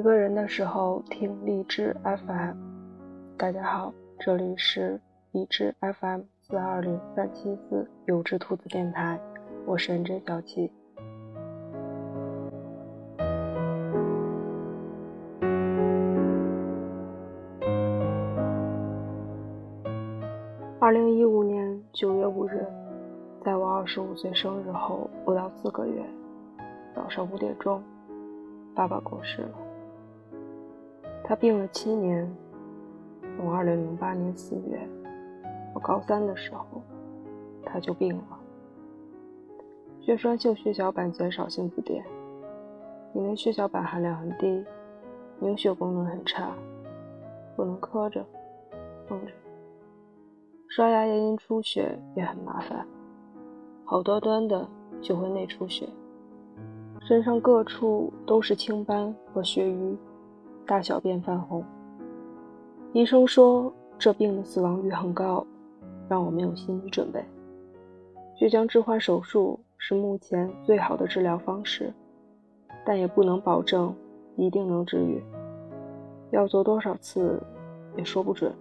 一个人的时候听励志 FM。大家好，这里是励志 FM 四二零三七四有只兔子电台，我是认真小七。二零一五年九月五日，在我二十五岁生日后不到四个月，早上五点钟，爸爸过世了。他病了七年，从二零零八年四月，我高三的时候，他就病了。血栓性血小板减少性紫癜，因为血小板含量很低，凝血功能很差，不能磕着、碰着，刷牙也因出血也很麻烦，好端端的就会内出血，身上各处都是青斑和血瘀。大小便泛红，医生说这病的死亡率很高，让我没有心理准备。血浆置换手术是目前最好的治疗方式，但也不能保证一定能治愈。要做多少次也说不准，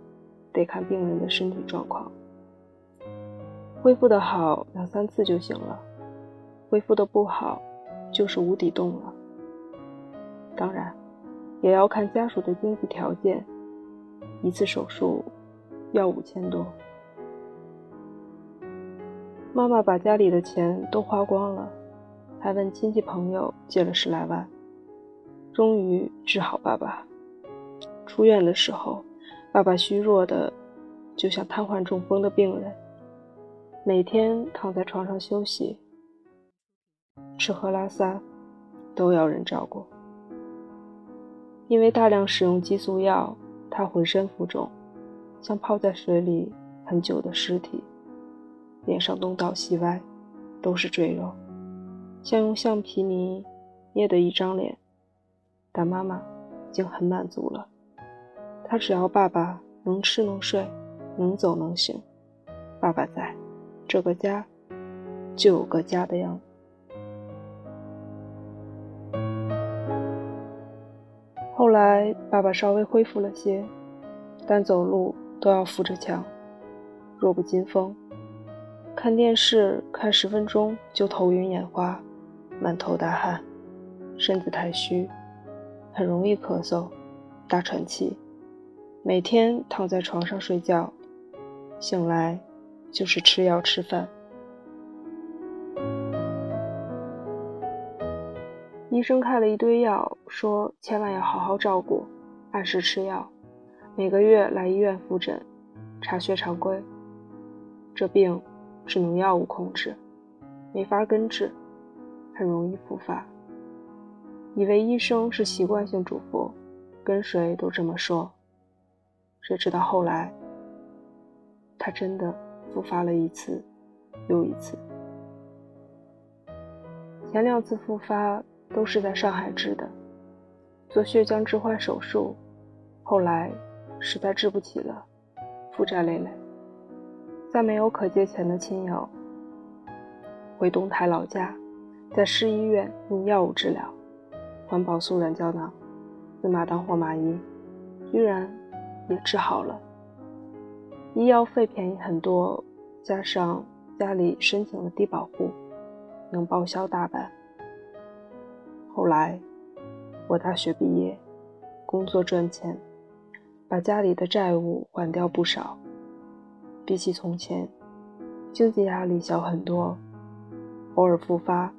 得看病人的身体状况。恢复的好，两三次就行了；恢复的不好，就是无底洞了。当然。也要看家属的经济条件，一次手术要五千多。妈妈把家里的钱都花光了，还问亲戚朋友借了十来万，终于治好爸爸。出院的时候，爸爸虚弱的就像瘫痪中风的病人，每天躺在床上休息，吃喝拉撒都要人照顾。因为大量使用激素药，他浑身浮肿，像泡在水里很久的尸体，脸上东倒西歪，都是赘肉，像用橡皮泥捏的一张脸。但妈妈已经很满足了，她只要爸爸能吃能睡，能走能行，爸爸在，这个家就有个家的样子。后来，爸爸稍微恢复了些，但走路都要扶着墙，弱不禁风。看电视看十分钟就头晕眼花，满头大汗，身子太虚，很容易咳嗽、大喘气。每天躺在床上睡觉，醒来就是吃药吃饭。医生开了一堆药，说千万要好好照顾，按时吃药，每个月来医院复诊，查血常规。这病只能药物控制，没法根治，很容易复发。以为医生是习惯性嘱咐，跟谁都这么说，谁知道后来他真的复发了一次又一次。前两次复发。都是在上海治的，做血浆置换手术，后来实在治不起了，负债累累，再没有可借钱的亲友，回东台老家，在市医院用药物治疗，环保素软胶囊，死马当活马医，居然也治好了。医药费便宜很多，加上家里申请了低保户，能报销大半。后来，我大学毕业，工作赚钱，把家里的债务还掉不少。比起从前，经济压力小很多，偶尔复发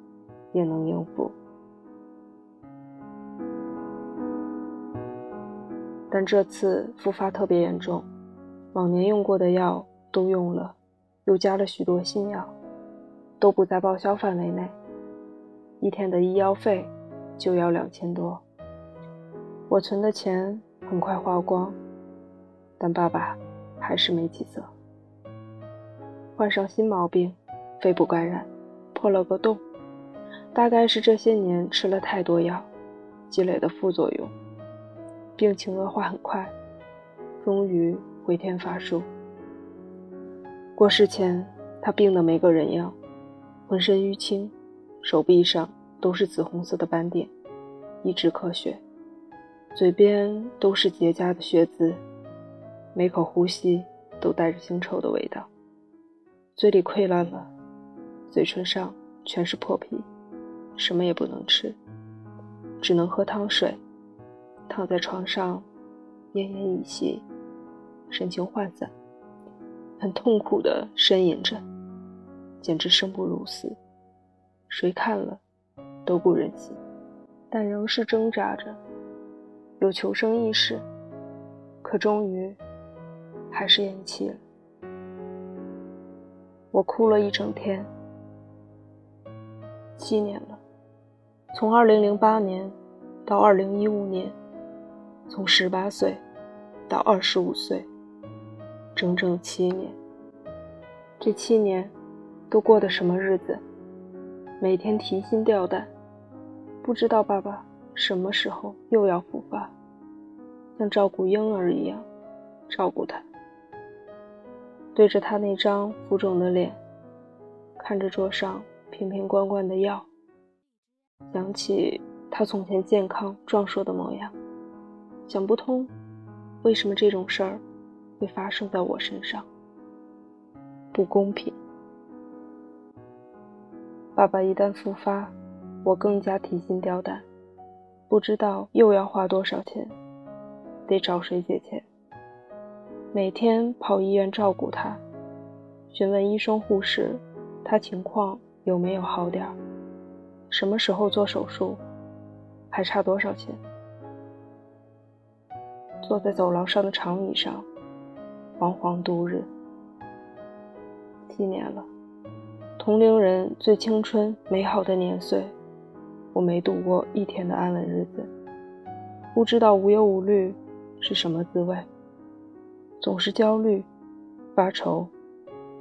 也能应付。但这次复发特别严重，往年用过的药都用了，又加了许多新药，都不在报销范围内，一天的医药费。就要两千多，我存的钱很快花光，但爸爸还是没起色，患上新毛病，肺部感染，破了个洞，大概是这些年吃了太多药积累的副作用，病情恶化很快，终于回天乏术。过世前，他病得没个人样，浑身淤青，手臂上。都是紫红色的斑点，一直咳血，嘴边都是结痂的血渍，每口呼吸都带着腥臭的味道，嘴里溃烂了，嘴唇上全是破皮，什么也不能吃，只能喝汤水，躺在床上奄奄一息，神情涣散，很痛苦地呻吟着，简直生不如死，谁看了都不忍心。但仍是挣扎着，有求生意识，可终于还是咽气了。我哭了一整天，七年了，从二零零八年到二零一五年，从十八岁到二十五岁，整整七年。这七年都过的什么日子？每天提心吊胆。不知道爸爸什么时候又要复发，像照顾婴儿一样照顾他，对着他那张浮肿的脸，看着桌上瓶瓶罐罐的药，想起他从前健康壮硕的模样，想不通为什么这种事儿会发生在我身上，不公平。爸爸一旦复发。我更加提心吊胆，不知道又要花多少钱，得找谁借钱。每天跑医院照顾他，询问医生护士，他情况有没有好点儿，什么时候做手术，还差多少钱。坐在走廊上的长椅上，惶惶度日。七年了，同龄人最青春美好的年岁。我没度过一天的安稳日子，不知道无忧无虑是什么滋味，总是焦虑、发愁、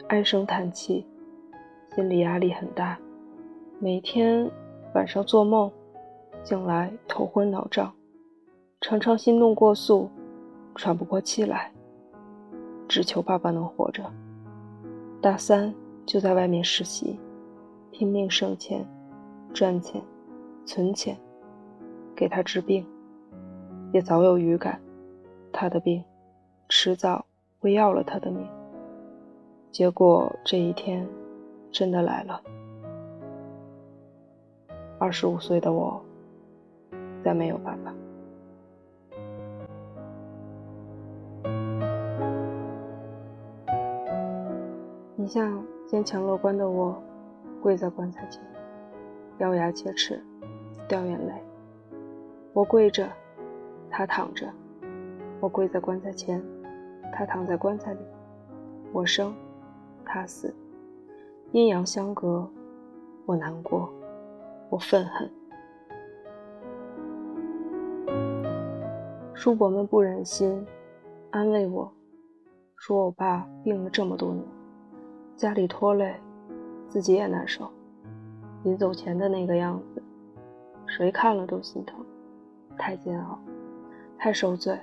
唉声叹气，心理压力很大。每天晚上做梦，醒来头昏脑胀，常常心动过速，喘不过气来，只求爸爸能活着。大三就在外面实习，拼命省钱，赚钱。存钱给他治病，也早有预感，他的病迟早会要了他的命。结果这一天真的来了。二十五岁的我，再没有爸爸。你像坚强乐观的我，跪在棺材前，咬牙切齿。掉眼泪，我跪着，他躺着；我跪在棺材前，他躺在棺材里。我生，他死，阴阳相隔。我难过，我愤恨。叔伯们不忍心安慰我，说我爸病了这么多年，家里拖累，自己也难受。临走前的那个样子。谁看了都心疼，太煎熬，太受罪。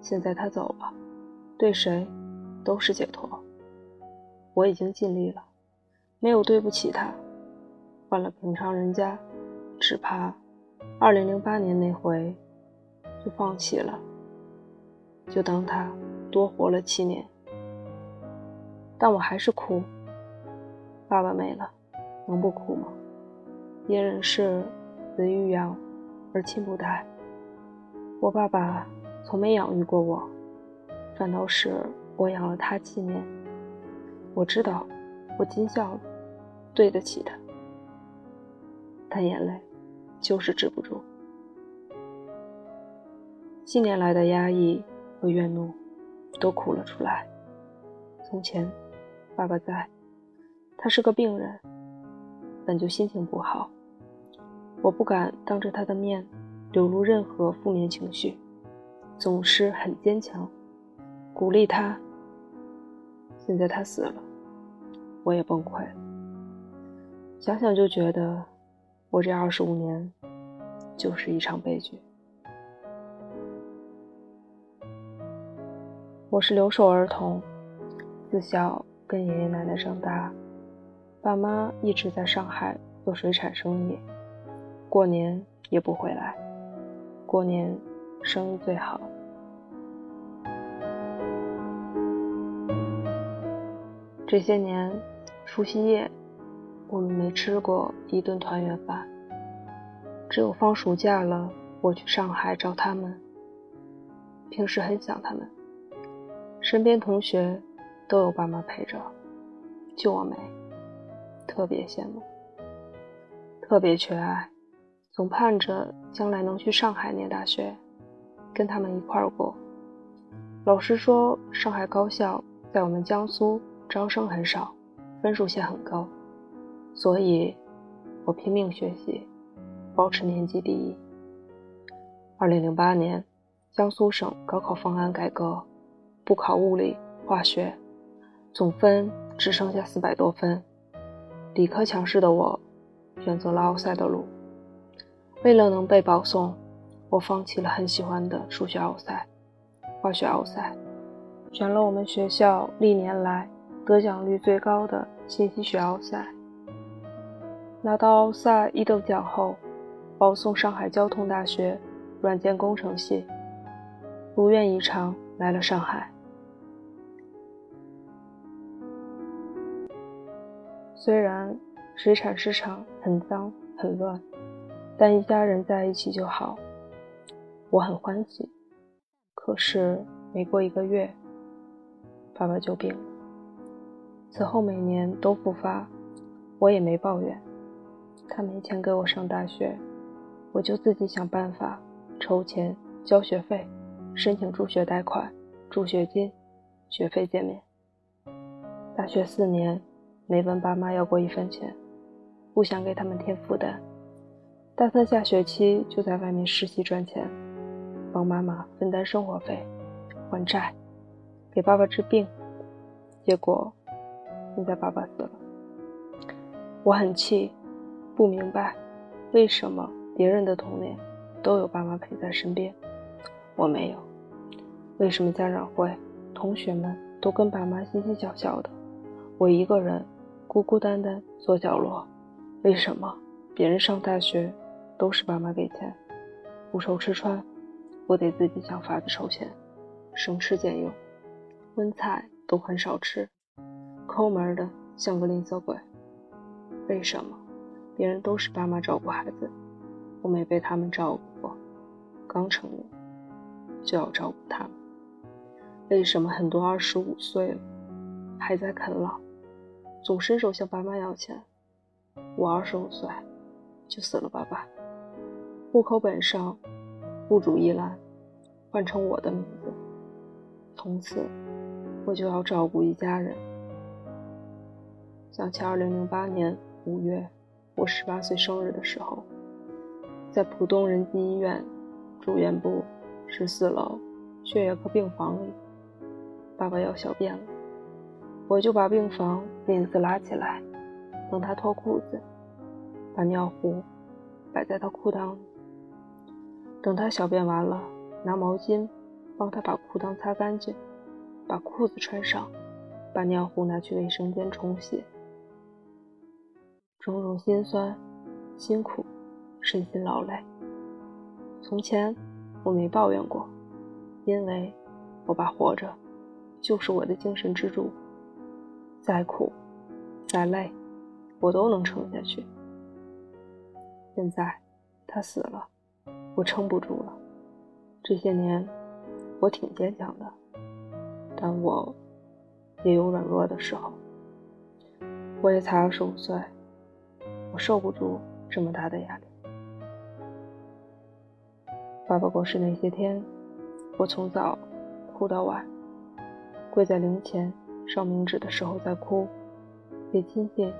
现在他走了，对谁都是解脱。我已经尽力了，没有对不起他。换了平常人家，只怕2008年那回就放弃了，就当他多活了七年。但我还是哭。爸爸没了，能不哭吗？别人是。子欲养而亲不待。我爸爸从没养育过我，反倒是我养了他七年。我知道，我尽孝了，对得起他。但眼泪就是止不住，七年来的压抑和怨怒都哭了出来。从前，爸爸在，他是个病人，本就心情不好。我不敢当着他的面流露任何负面情绪，总是很坚强，鼓励他。现在他死了，我也崩溃了。想想就觉得，我这二十五年就是一场悲剧。我是留守儿童，自小跟爷爷奶奶长大，爸妈一直在上海做水产生意。过年也不回来，过年生意最好。这些年，除夕夜我们没吃过一顿团圆饭，只有放暑假了，我去上海找他们。平时很想他们，身边同学都有爸妈陪着，就我没，特别羡慕，特别缺爱，总盼着将来能去上海念大学，跟他们一块儿过。老师说，上海高校在我们江苏。招生很少，分数线很高，所以我拼命学习，保持年级第一。二零零八年，江苏省高考方案改革，不考物理、化学，总分只剩下四百多分。理科强势的我，选择了奥赛的路。为了能被保送，我放弃了很喜欢的数学奥赛、化学奥赛，选了我们学校历年来。得奖率最高的信息学奥赛，拿到奥赛一等奖后，保送上海交通大学软件工程系，如愿以偿来了上海。虽然水产市场很脏很乱，但一家人在一起就好，我很欢喜。可是没过一个月，爸爸就病了。此后每年都复发，我也没抱怨。他没钱给我上大学，我就自己想办法筹钱交学费，申请助学贷款、助学金、学费减免。大学四年没问爸妈要过一分钱，不想给他们添负担。大三下学期就在外面实习赚钱，帮妈妈分担生活费、还债，给爸爸治病。结果。现在爸爸死了，我很气，不明白为什么别人的童年都有爸妈陪在身边，我没有。为什么家长会同学们都跟爸妈嘻嘻笑笑的，我一个人孤孤单单坐角落？为什么别人上大学都是爸妈给钱，不愁吃穿，我得自己想法子筹钱，省吃俭用，荤菜都很少吃。抠门的像个吝啬鬼，为什么别人都是爸妈照顾孩子，我没被他们照顾过？刚成年就要照顾他们，为什么很多二十五岁了还在啃老，总伸手向爸妈要钱？我二十五岁就死了爸爸，户口本上户主一栏换成我的名字，从此我就要照顾一家人。想起二零零八年五月，我十八岁生日的时候，在浦东仁济医院住院部十四楼血液科病房里，爸爸要小便了，我就把病房帘子拉起来，等他脱裤子，把尿壶摆在他裤裆里，等他小便完了，拿毛巾帮他把裤裆擦干净，把裤子穿上，把尿壶拿去卫生间冲洗。种种心酸、辛苦、身心劳累。从前我没抱怨过，因为我爸活着就是我的精神支柱。再苦、再累，我都能撑下去。现在他死了，我撑不住了。这些年我挺坚强的，但我也有软弱的时候。我也才二十五岁。我受不住这么大的压力。爸爸过世那些天，我从早哭到晚，跪在灵前烧冥纸的时候在哭，给亲戚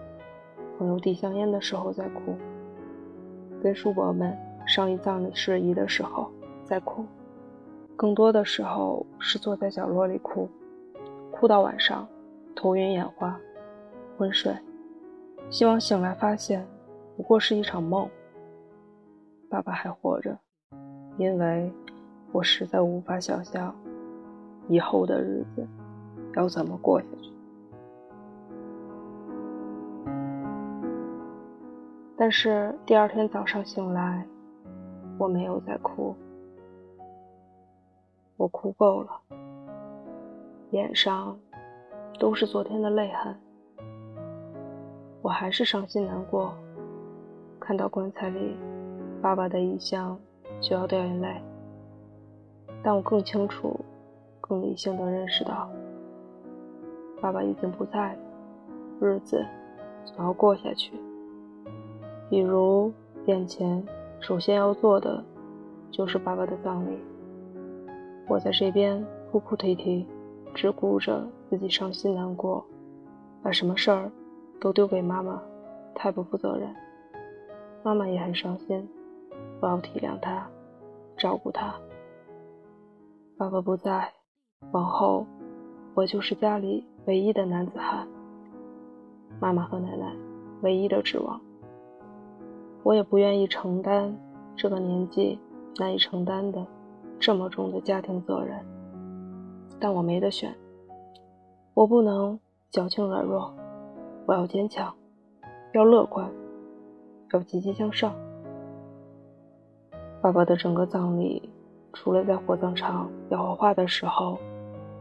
朋友递香烟的时候在哭，跟叔伯们商议葬礼事宜的时候在哭，更多的时候是坐在角落里哭，哭到晚上头晕眼花，昏睡。希望醒来发现，不过是一场梦。爸爸还活着，因为我实在无法想象以后的日子要怎么过下去。但是第二天早上醒来，我没有再哭，我哭够了，脸上都是昨天的泪痕。我还是伤心难过，看到棺材里爸爸的遗像就要掉眼泪。但我更清楚、更理性的认识到，爸爸已经不在了，日子总要过下去。比如眼前首先要做的就是爸爸的葬礼。我在这边哭哭啼啼，只顾着自己伤心难过，把什么事儿都丢给妈妈，太不负责任。妈妈也很伤心，我要体谅她，照顾她。爸爸不在，往后我就是家里唯一的男子汉，妈妈和奶奶唯一的指望。我也不愿意承担这个年纪难以承担的。这么重的家庭责任，但我没得选。我不能矫情软弱，我要坚强，要乐观，要积极向上。爸爸的整个葬礼，除了在火葬场要火化的时候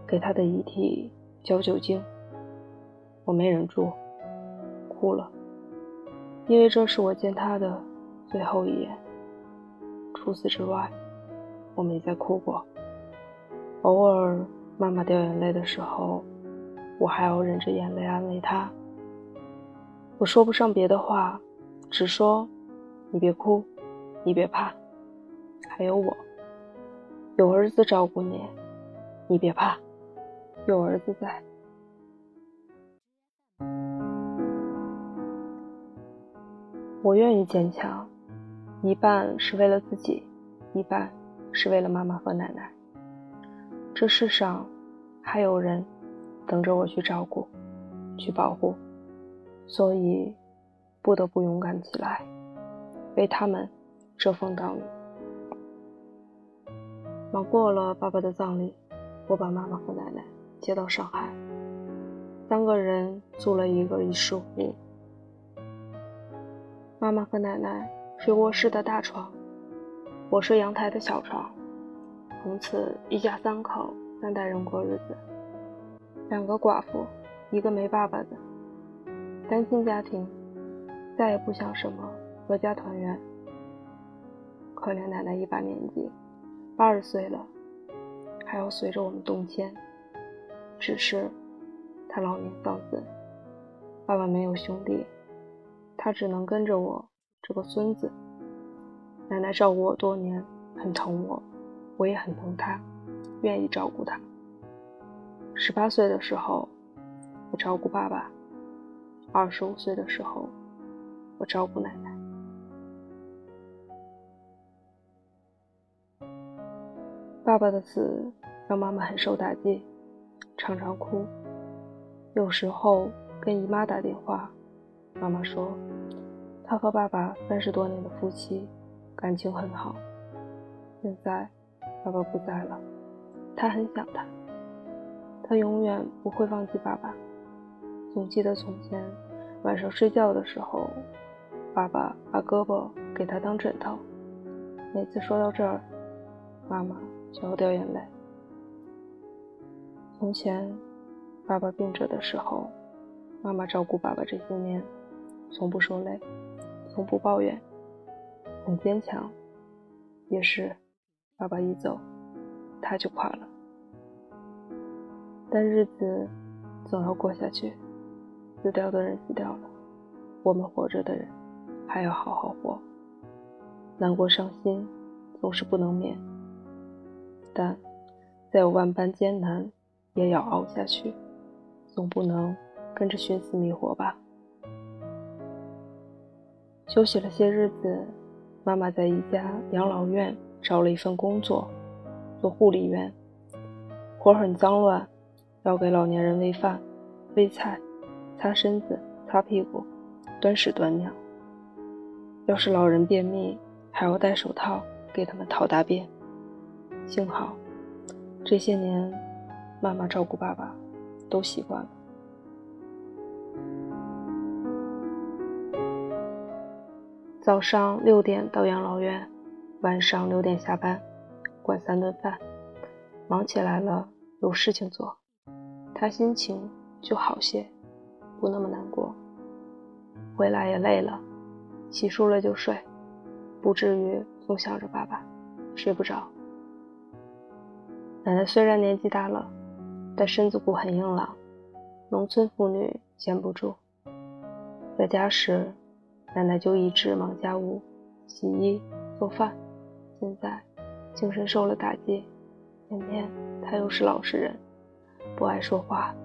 给他的遗体浇酒精，我没忍住，哭了，因为这是我见他的最后一眼。除此之外。我没再哭过，偶尔妈妈掉眼泪的时候，我还要忍着眼泪安慰她。我说不上别的话，只说你别哭，你别怕，还有我，有儿子照顾你，你别怕，有儿子在。我愿意坚强，一半是为了自己，一半。是为了妈妈和奶奶。这世上还有人等着我去照顾、去保护，所以不得不勇敢起来，为他们遮风挡雨。忙过了爸爸的葬礼，我把妈妈和奶奶接到上海，三个人租了一个一室户。妈妈和奶奶睡卧室的大床。我睡阳台的小床，从此一家三口三代人过日子。两个寡妇，一个没爸爸的单亲家庭，再也不想什么阖家团圆。可怜奶奶一把年纪，八十岁了，还要随着我们动迁。只是他老年丧子，爸爸没有兄弟，他只能跟着我这个孙子。奶奶照顾我多年，很疼我，我也很疼她，愿意照顾她。十八岁的时候，我照顾爸爸；二十五岁的时候，我照顾奶奶。爸爸的死让妈妈很受打击，常常哭。有时候跟姨妈打电话，妈妈说，她和爸爸三十多年的夫妻。感情很好，现在爸爸不在了，他很想他，他永远不会忘记爸爸。总记得从前晚上睡觉的时候，爸爸把胳膊给他当枕头。每次说到这儿，妈妈就要掉眼泪。从前爸爸病着的时候，妈妈照顾爸爸这些年，从不说累，从不抱怨。很坚强，也是，爸爸一走，他就垮了。但日子总要过下去，死掉的人死掉了，我们活着的人还要好好活。难过伤心总是不能免，但在有万般艰难，也要熬下去，总不能跟着寻死觅活吧。休息了些日子。妈妈在一家养老院找了一份工作，做护理员，活很脏乱，要给老年人喂饭、喂菜、擦身子、擦屁股、端屎端尿。要是老人便秘，还要戴手套给他们掏大便。幸好这些年妈妈照顾爸爸都习惯了。早上六点到养老院，晚上六点下班，管三顿饭。忙起来了，有事情做，他心情就好些，不那么难过。回来也累了，洗漱了就睡，不至于总想着爸爸，睡不着。奶奶虽然年纪大了，但身子骨很硬朗，农村妇女闲不住。在家时，奶奶就一直忙家务、洗衣、做饭。现在精神受了打击。偏偏他又是老实人，不爱说话，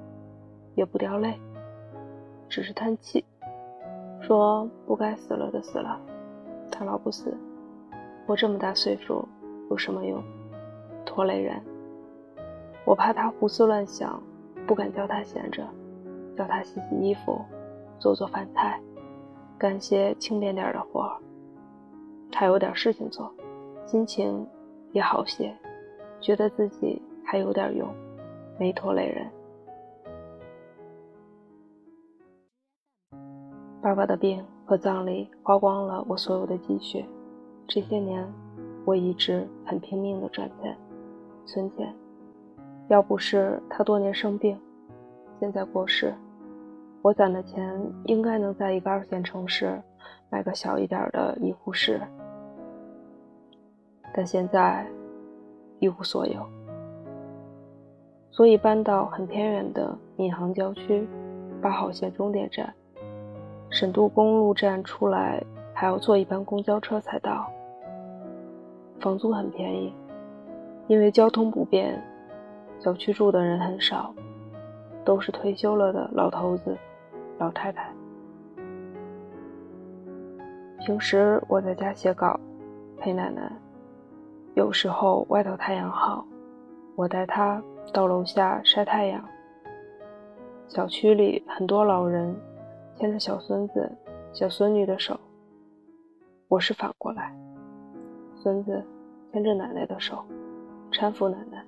也不掉泪，只是叹气，说不该死了的死了，他老不死，活这么大岁数有什么用？拖累人。我怕他胡思乱想，不敢叫他闲着，叫他洗洗衣服，做做饭菜，干些轻便点的活儿。他有点事情做，心情也好些。觉得自己还有点用，没拖累人。爸爸的病和葬礼花光了我所有的积蓄，这些年我一直很拼命的赚钱、存钱。要不是他多年生病，现在过世，我攒的钱应该能在一个二线城市买个小一点的医护室，但现在。一无所有，所以搬到很偏远的闵行郊区八号线终点站，沈渡公路站出来还要坐一班公交车才到。房租很便宜，因为交通不便，小区住的人很少，都是退休了的老头子、老太太。平时我在家写稿，陪奶奶。有时候外头太阳好，我带他到楼下晒太阳。小区里很多老人牵着小孙子、小孙女的手，我是反过来，孙子牵着奶奶的手，搀扶奶奶。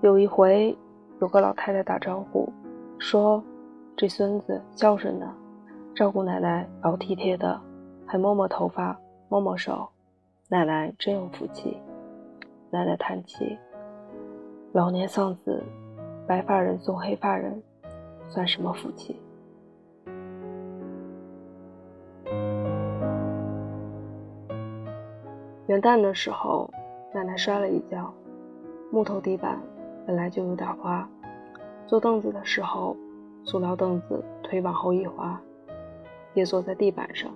有一回，有个老太太打招呼，说：“这孙子孝顺呢，照顾奶奶老体贴的，还摸摸头发。”摸摸手，奶奶真有福气。奶奶叹气：“老年丧子，白发人送黑发人，算什么福气？”元旦的时候，奶奶摔了一跤，木头地板本来就有点滑，坐凳子的时候，塑料凳子腿往后一滑，跌坐在地板上。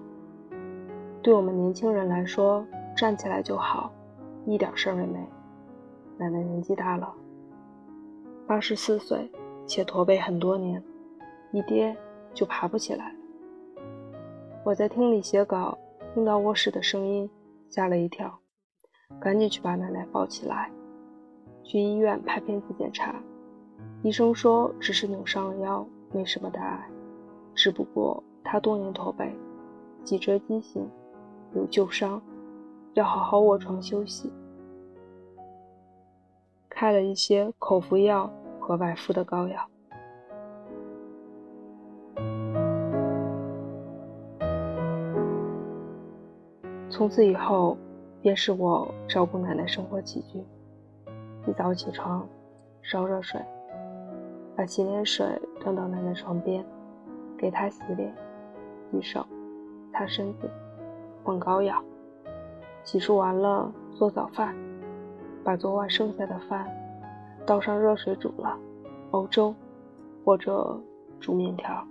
对我们年轻人来说，站起来就好，一点事儿也没。奶奶年纪大了，八十四岁，且驼背很多年，一跌就爬不起来。我在厅里写稿，听到卧室的声音，吓了一跳，赶紧去把奶奶抱起来，去医院拍片子检查。医生说只是扭伤了腰，没什么大碍，只不过她多年驼背，脊椎畸形。有旧伤，要好好卧床休息。开了一些口服药和外敷的膏药。从此以后，便是我照顾奶奶生活起居。一早起床，烧热水，把洗脸水端到奶奶床边，给她洗脸、洗手、擦身子。换膏药，洗漱完了做早饭，把昨晚剩下的饭倒上热水煮了，熬粥或者煮面条，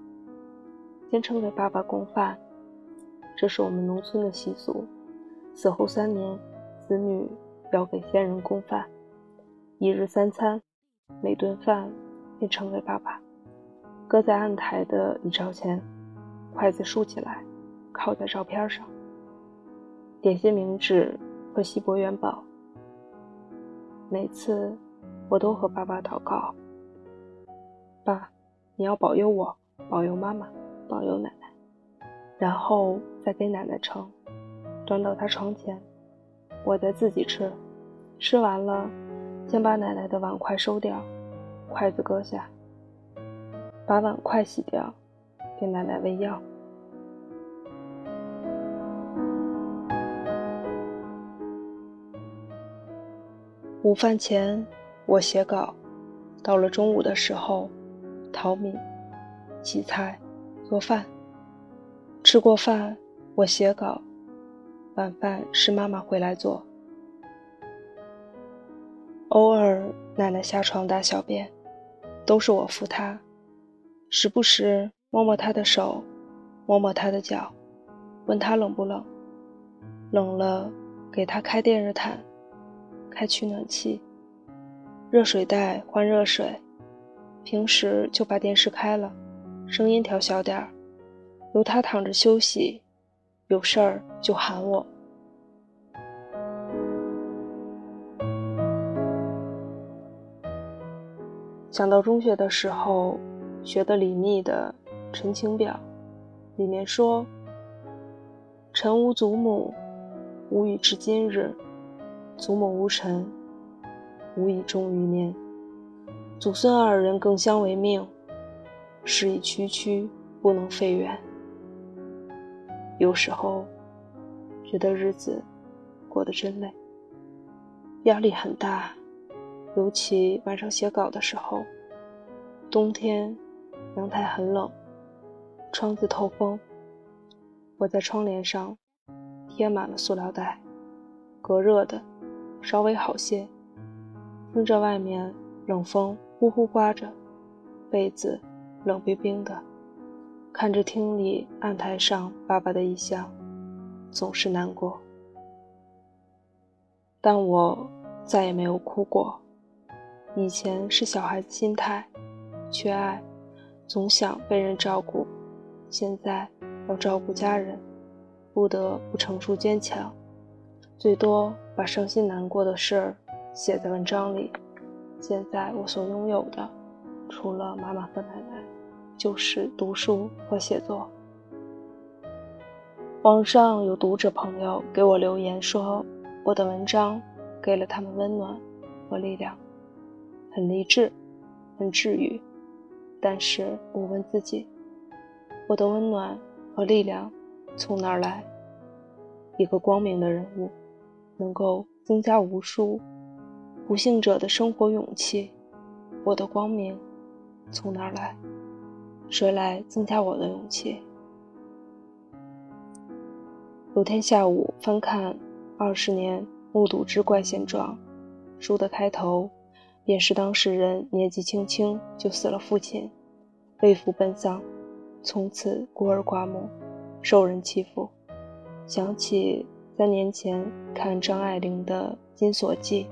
先称给爸爸供饭。这是我们农村的习俗，死后三年，子女要给先人供饭，一日三餐，每顿饭便盛给爸爸，搁在案台的一照前，筷子竖起来，靠在照片上。点些冥纸和锡箔元宝。每次我都和爸爸祷告：“爸，你要保佑我，保佑妈妈，保佑奶奶。”然后再给奶奶盛，端到她床前，我再自己吃。吃完了，先把奶奶的碗筷收掉，筷子搁下，把碗筷洗掉，给奶奶喂药。午饭前我写稿，到了中午的时候，淘米、洗菜、做饭。吃过饭，我写稿，晚饭是妈妈回来做。偶尔奶奶下床大小便，都是我扶她，时不时摸摸她的手，摸摸她的脚，问她冷不冷，冷了给她开电热毯。开取暖器，热水袋换热水。平时就把电视开了，声音调小点儿，由她躺着休息。有事儿就喊我。想到中学的时候学的李密的《陈情表》，里面说：“臣无祖母，无以至今日。”祖母无臣，无以终余年；祖孙二人更相为命，是以区区不能废远。有时候觉得日子过得真累，压力很大，尤其晚上写稿的时候。冬天阳台很冷，窗子透风，我在窗帘上贴满了塑料袋，隔热的。稍微好些，听着外面冷风呼呼刮着，被子冷冰冰的，看着厅里案台上爸爸的遗像，总是难过。但我再也没有哭过。以前是小孩子心态，缺爱，总想被人照顾；现在要照顾家人，不得不成熟坚强。最多把伤心难过的事儿写在文章里。现在我所拥有的，除了妈妈和奶奶，就是读书和写作。网上有读者朋友给我留言说，我的文章给了他们温暖和力量，很励志，很治愈。但是我问自己，我的温暖和力量从哪儿来？一个光明的人物。能够增加无数不幸者的生活勇气。我的光明从哪儿来？谁来增加我的勇气？有天下午翻看《二十年目睹之怪现状》书的开头，便是当事人年纪轻轻就死了父亲，为父奔丧，从此孤儿寡母，受人欺负。想起。三年前看张爱玲的《金锁记》，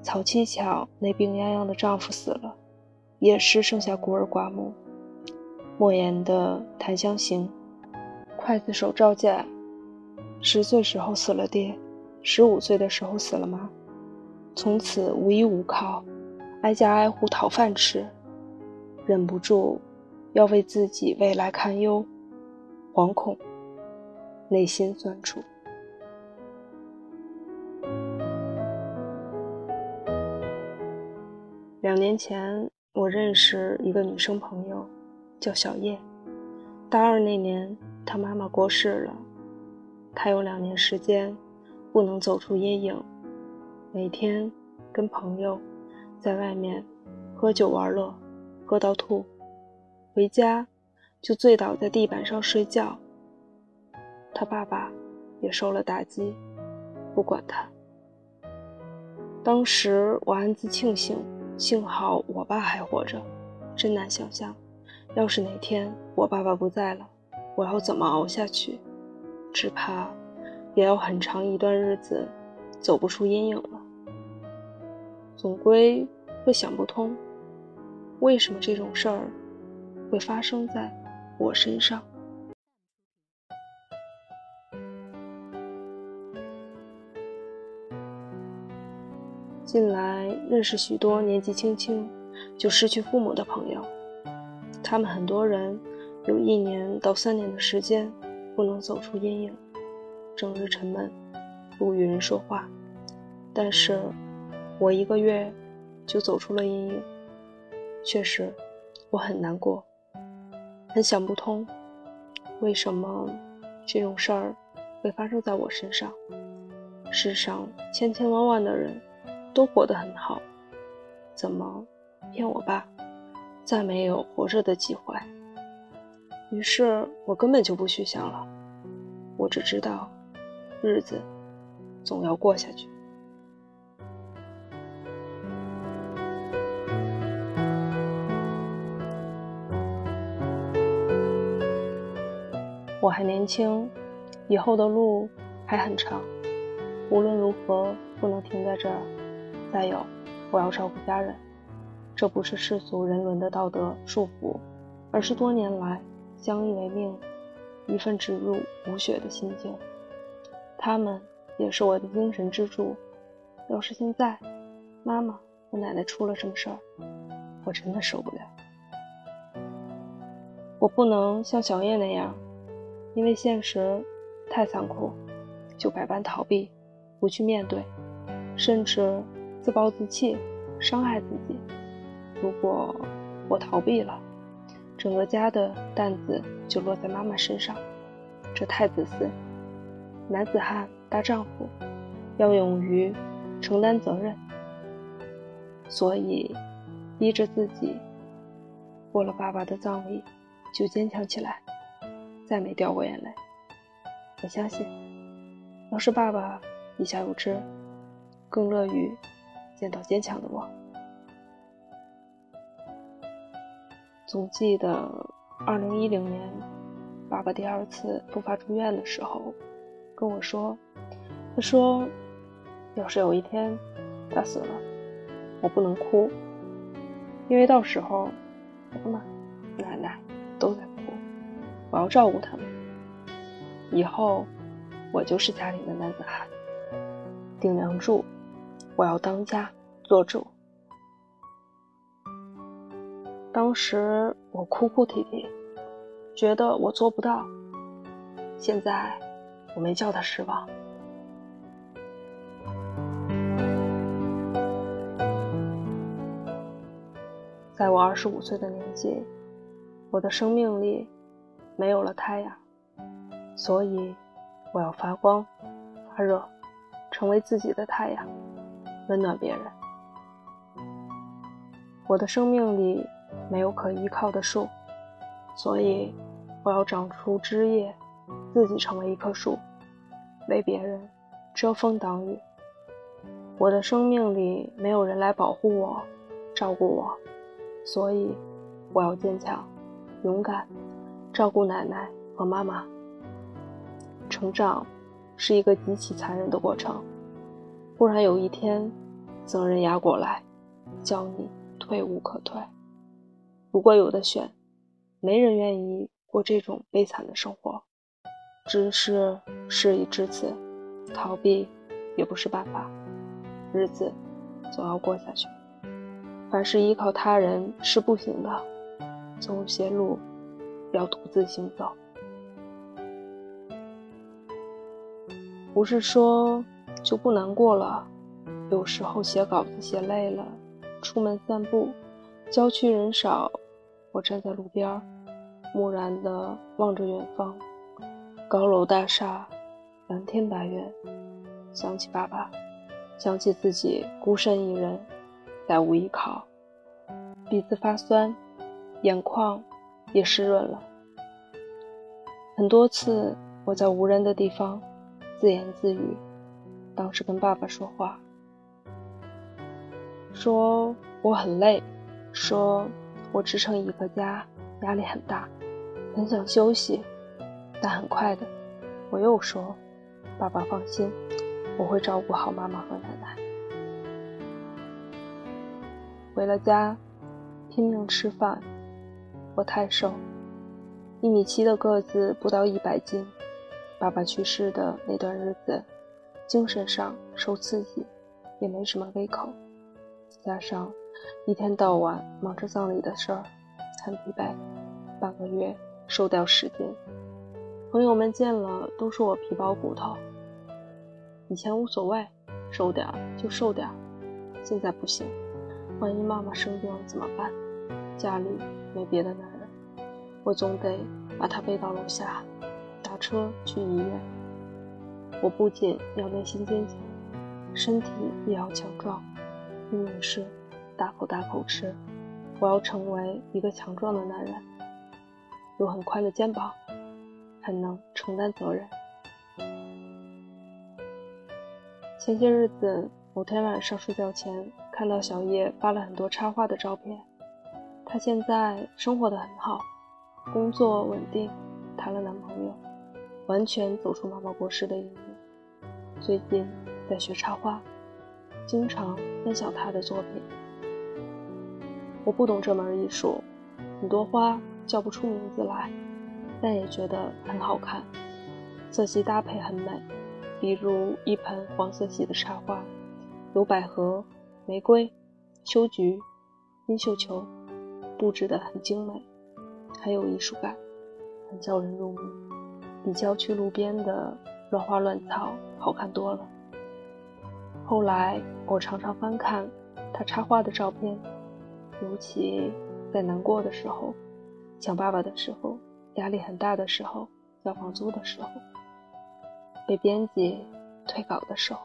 曹七巧那病殃殃的丈夫死了，也是剩下孤儿寡母。莫言的《檀香刑》，刽子手赵家，十岁时候死了爹，十五岁的时候死了妈，从此无依无靠，挨家挨户讨饭吃，忍不住要为自己未来堪忧，惶恐，内心酸楚。两年前，我认识一个女生朋友，叫小叶。大二那年，她妈妈过世了，她有两年时间不能走出阴影，每天跟朋友在外面喝酒玩乐，喝到吐，回家就醉倒在地板上睡觉。他爸爸也受了打击，不管他。当时我暗自庆幸。幸好我爸还活着，真难想象，要是哪天我爸爸不在了，我要怎么熬下去？只怕也要很长一段日子，走不出阴影了。总归会想不通，为什么这种事儿会发生在我身上。近来认识许多年纪轻轻就失去父母的朋友，他们很多人有一年到三年的时间不能走出阴影，整日沉闷，不与人说话。但是，我一个月就走出了阴影。确实，我很难过，很想不通，为什么这种事儿会发生在我身上？世上千千万万的人。都活得很好，怎么骗我爸，再没有活着的机会？于是我根本就不去想了，我只知道，日子总要过下去。我还年轻，以后的路还很长。无论如何，不能停在这儿。再有，我要照顾家人，这不是世俗人伦的道德束缚，而是多年来相依为命、一份植入骨血的心境。他们也是我的精神支柱。要是现在妈妈和奶奶出了什么事儿，我真的受不了。我不能像小叶那样。因为现实太残酷，就百般逃避，不去面对，甚至自暴自弃，伤害自己。如果我逃避了，整个家的担子就落在妈妈身上，这太自私。男子汉大丈夫，要勇于承担责任。所以，逼着自己过了爸爸的葬礼，就坚强起来。再没掉过眼泪。我相信，要是爸爸一下有知，更乐于见到坚强的我。总记得二零一零年，爸爸第二次复发住院的时候，跟我说：“他说，要是有一天他死了，我不能哭，因为到时候妈妈、奶奶都在。”我要照顾他们，以后我就是家里的男子汉，顶梁柱，我要当家做主。当时我哭哭啼啼，觉得我做不到。现在我没叫他失望。在我二十五岁的年纪，我的生命力。没有了太阳，所以我要发光发热，成为自己的太阳，温暖别人。我的生命里没有可依靠的树，所以我要长出枝叶，自己成为一棵树，为别人遮风挡雨。我的生命里没有人来保护我、照顾我，所以我要坚强、勇敢。照顾奶奶和妈妈。成长是一个极其残忍的过程，忽然有一天，责任压过来，叫你退无可退。如果有的选，没人愿意过这种悲惨的生活。只是事已至此，逃避也不是办法。日子总要过下去。凡是依靠他人是不行的，总有些路。要独自行走，不是说就不难过了。有时候写稿子写累了，出门散步，郊区人少，我站在路边，木然地望着远方，高楼大厦，蓝天白云，想起爸爸，想起自己孤身一人，再无依靠，鼻子发酸，眼眶。也湿润了。很多次，我在无人的地方自言自语，当时跟爸爸说话，说我很累，说我支撑一个家压力很大，很想休息。但很快的，我又说：“爸爸放心，我会照顾好妈妈和奶奶。”回了家，拼命吃饭。我太瘦，一米七的个子，不到一百斤。爸爸去世的那段日子，精神上受刺激，也没什么胃口。加上一天到晚忙着葬礼的事儿，很疲惫。半个月瘦掉十斤，朋友们见了都说我皮包骨头。以前无所谓，瘦点就瘦点，现在不行，万一妈妈生病了怎么办？家里没别的男人，我总得把他背到楼下，打车去医院。我不仅要内心坚强，身体也要强壮。秘密是大口大口吃。我要成为一个强壮的男人，有很宽的肩膀，很能承担责任。前些日子，某天晚上睡觉前，看到小叶发了很多插画的照片。她现在生活的很好，工作稳定，谈了男朋友，完全走出妈妈过世的阴影。最近在学插画，经常分享她的作品。我不懂这门艺术，很多花叫不出名字来，但也觉得很好看，色系搭配很美。比如一盆黄色系的插花，有百合、玫瑰、秋菊、金绣球，布置得很精美，很有艺术感，很叫人入迷，比郊区路边的。乱花乱草好看多了。后来我常常翻看他插画的照片，尤其在难过的时候、想爸爸的时候、压力很大的时候、交房租的时候、被编辑退稿的时候、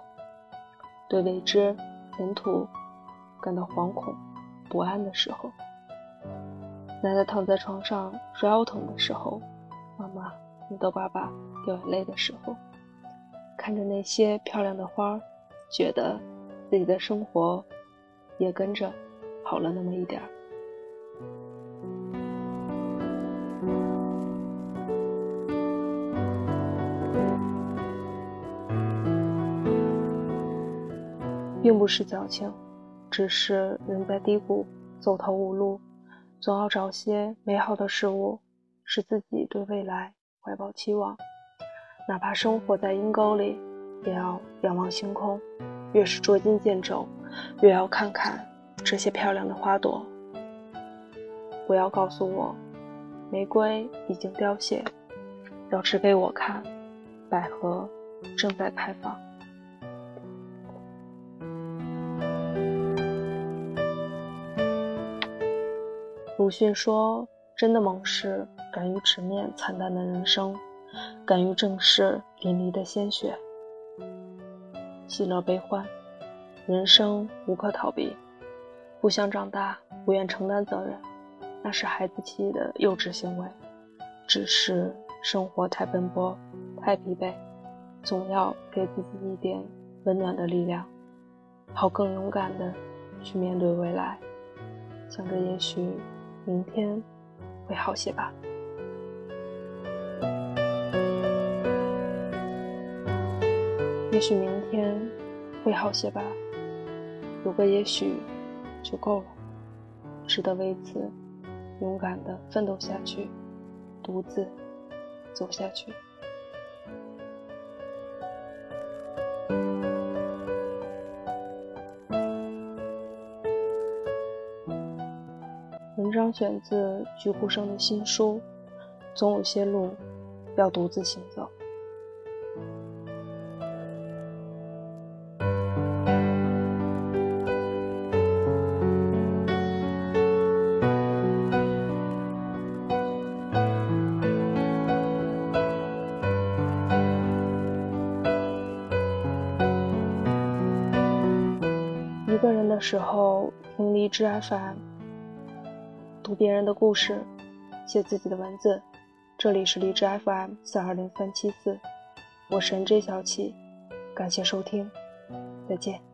对未知前途感到惶恐不安的时候、奶奶躺在床上说腰疼的时候、妈妈听到爸爸掉眼泪的时候。看着那些漂亮的花，觉得自己的生活也跟着好了那么一点儿，并不是矫情，只是人在低谷走投无路，总要找些美好的事物，使自己对未来怀抱期望。哪怕生活在阴沟里，也要仰望星空。越是捉襟见肘，越要看看这些漂亮的花朵。不要告诉我，玫瑰已经凋谢，要指给我看，百合正在开放。鲁迅说：“真的猛士敢于直面惨淡的人生。”敢于正视淋漓的鲜血，喜乐悲欢，人生无可逃避。不想长大，不愿承担责任，那是孩子气的幼稚行为。只是生活太奔波，太疲惫，总要给自己一点温暖的力量，好更勇敢的去面对未来。想着也许明天会好些吧。也许明天会好些吧，有个也许就够了，值得为此勇敢的奋斗下去，独自走下去。选自菊湖生的新书，总有些路要独自行走。一个人的时候听荔枝 FM，读别人的故事，写自己的文字。这里是荔枝 FM 四二零三七四，我是 NJ 小七，感谢收听，再见。